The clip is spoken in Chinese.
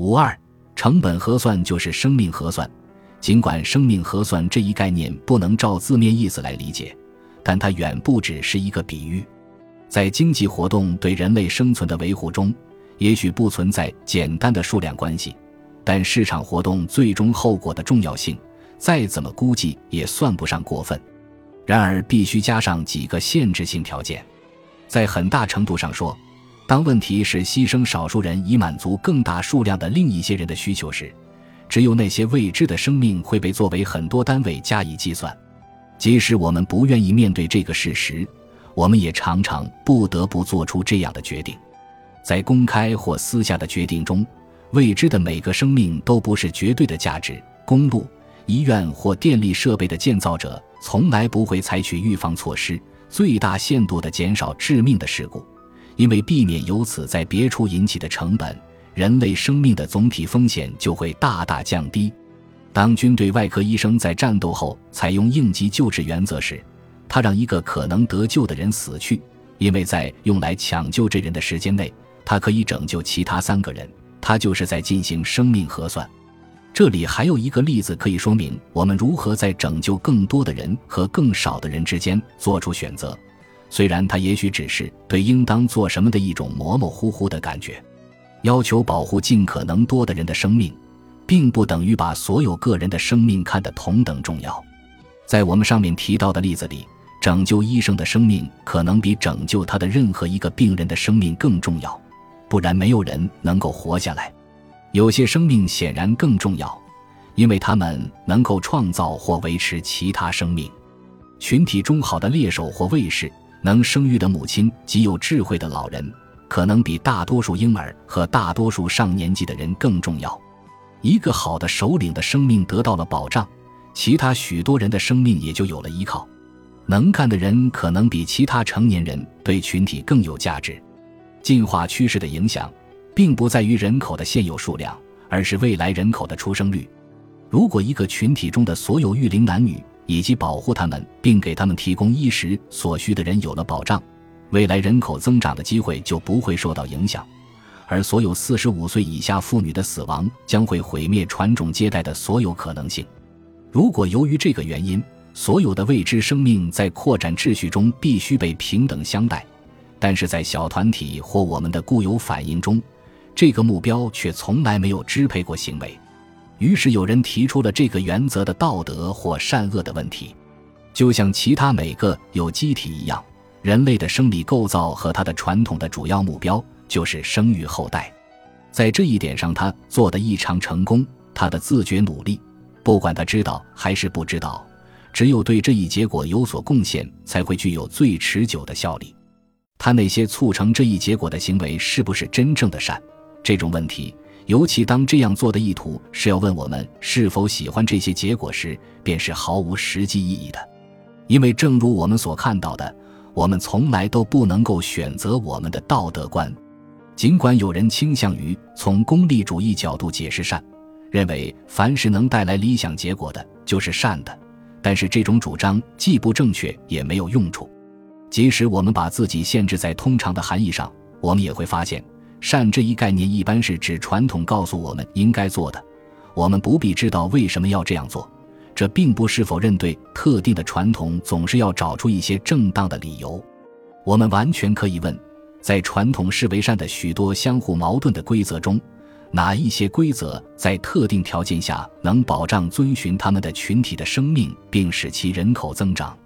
五二，成本核算就是生命核算。尽管生命核算这一概念不能照字面意思来理解，但它远不只是一个比喻。在经济活动对人类生存的维护中，也许不存在简单的数量关系，但市场活动最终后果的重要性，再怎么估计也算不上过分。然而，必须加上几个限制性条件。在很大程度上说，当问题是牺牲少数人以满足更大数量的另一些人的需求时，只有那些未知的生命会被作为很多单位加以计算。即使我们不愿意面对这个事实。我们也常常不得不做出这样的决定，在公开或私下的决定中，未知的每个生命都不是绝对的价值。公路、医院或电力设备的建造者从来不会采取预防措施，最大限度地减少致命的事故，因为避免由此在别处引起的成本，人类生命的总体风险就会大大降低。当军队外科医生在战斗后采用应急救治原则时，他让一个可能得救的人死去，因为在用来抢救这人的时间内，他可以拯救其他三个人。他就是在进行生命核算。这里还有一个例子可以说明我们如何在拯救更多的人和更少的人之间做出选择。虽然他也许只是对应当做什么的一种模模糊糊的感觉。要求保护尽可能多的人的生命，并不等于把所有个人的生命看得同等重要。在我们上面提到的例子里。拯救医生的生命可能比拯救他的任何一个病人的生命更重要，不然没有人能够活下来。有些生命显然更重要，因为他们能够创造或维持其他生命。群体中好的猎手或卫士，能生育的母亲及有智慧的老人，可能比大多数婴儿和大多数上年纪的人更重要。一个好的首领的生命得到了保障，其他许多人的生命也就有了依靠。能干的人可能比其他成年人对群体更有价值。进化趋势的影响，并不在于人口的现有数量，而是未来人口的出生率。如果一个群体中的所有育龄男女以及保护他们并给他们提供衣食所需的人有了保障，未来人口增长的机会就不会受到影响。而所有四十五岁以下妇女的死亡将会毁灭传种接代的所有可能性。如果由于这个原因，所有的未知生命在扩展秩序中必须被平等相待，但是在小团体或我们的固有反应中，这个目标却从来没有支配过行为。于是有人提出了这个原则的道德或善恶的问题。就像其他每个有机体一样，人类的生理构造和他的传统的主要目标就是生育后代。在这一点上，他做得异常成功。他的自觉努力，不管他知道还是不知道。只有对这一结果有所贡献，才会具有最持久的效力。他那些促成这一结果的行为是不是真正的善？这种问题，尤其当这样做的意图是要问我们是否喜欢这些结果时，便是毫无实际意义的。因为正如我们所看到的，我们从来都不能够选择我们的道德观。尽管有人倾向于从功利主义角度解释善，认为凡是能带来理想结果的，就是善的。但是这种主张既不正确也没有用处。即使我们把自己限制在通常的含义上，我们也会发现，善这一概念一般是指传统告诉我们应该做的。我们不必知道为什么要这样做，这并不是否认对特定的传统总是要找出一些正当的理由。我们完全可以问，在传统视为善的许多相互矛盾的规则中。哪一些规则在特定条件下能保障遵循他们的群体的生命，并使其人口增长？